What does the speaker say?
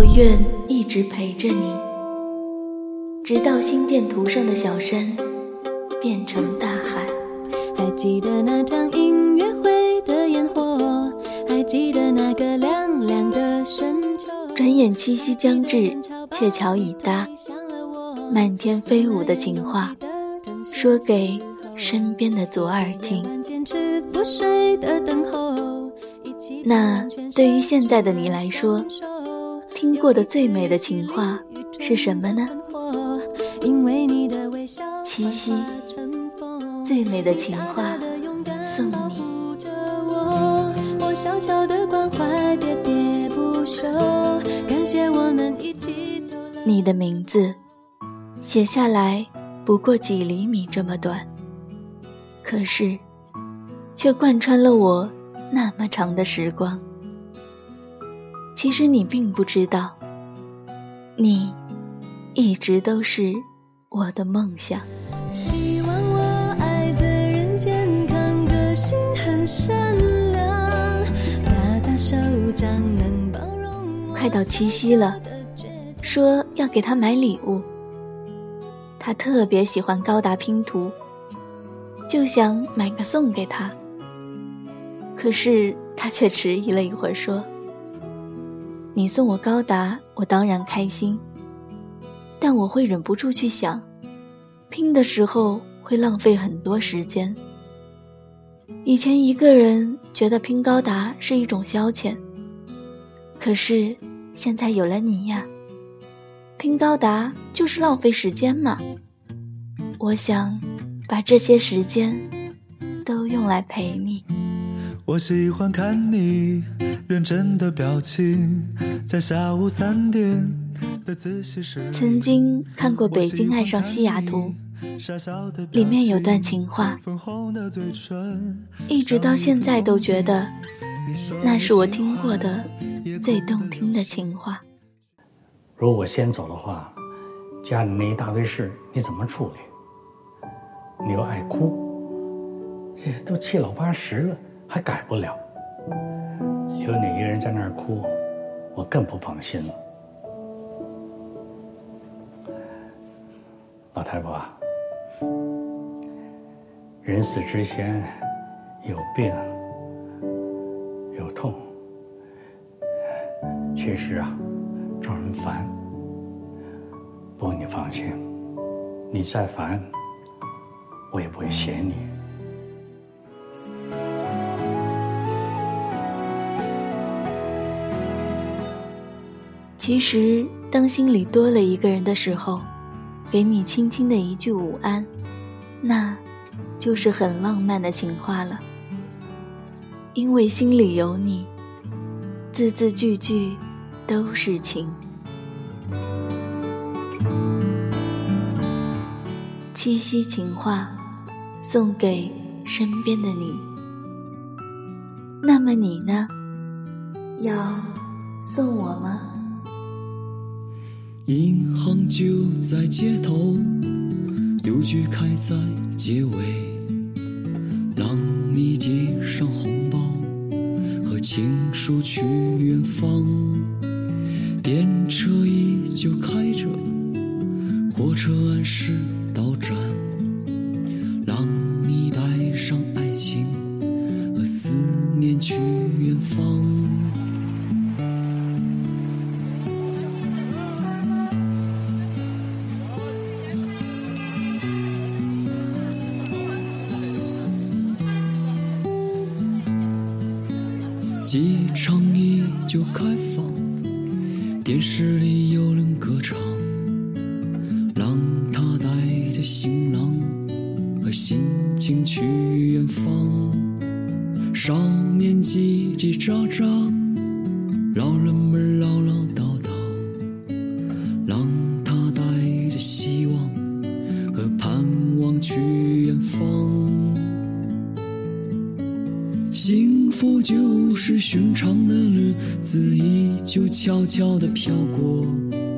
我愿一直陪着你，直到心电图上的小山变成大海。还记得那场音乐会的烟火，还记得那个凉凉的深秋。转眼七夕将至，鹊桥已搭，漫天飞舞的情话，说给身边的左耳听。那对于现在的你来说，听过的最美的情话是什么呢？七夕，最美的情话送你。你的名字写下来不过几厘米这么短，可是却贯穿了我。那么长的时光，其实你并不知道，你一直都是我的梦想。希望我爱的人健康，个性很善良，大大手掌能包容。快到七夕了，说要给他买礼物。他特别喜欢高达拼图，就想买个送给他。可是他却迟疑了一会儿，说：“你送我高达，我当然开心，但我会忍不住去想，拼的时候会浪费很多时间。以前一个人觉得拼高达是一种消遣，可是现在有了你呀，拼高达就是浪费时间嘛。我想把这些时间都用来陪你。”我喜欢看你认真的表情，在下午三点的自习室。曾经看过《北京爱上西雅图》，里面有段情话，一直到现在都觉得那是我听过的最动听的情话。如果我先走的话，家里那一大堆事你怎么处理？你又爱哭，这都七老八十了。还改不了，有你一个人在那儿哭，我更不放心了。老太婆，人死之前有病有痛，确实啊，招人烦。不过你放心，你再烦，我也不会嫌你。其实，当心里多了一个人的时候，给你轻轻的一句午安，那，就是很浪漫的情话了。因为心里有你，字字句句都是情。七夕情话，送给身边的你。那么你呢？要送我吗？银行就在街头，邮局开在街尾，让你寄上红包和情书去远方。电车依旧开着，火车按时到站，让你带上爱情和思念去远方。机场依旧开放，电视里有人歌唱，让他带着行囊和心情去远方。少年叽叽喳喳，老人们唠唠叨叨，让他带着希幸福就是寻常的日子依旧悄悄地飘过。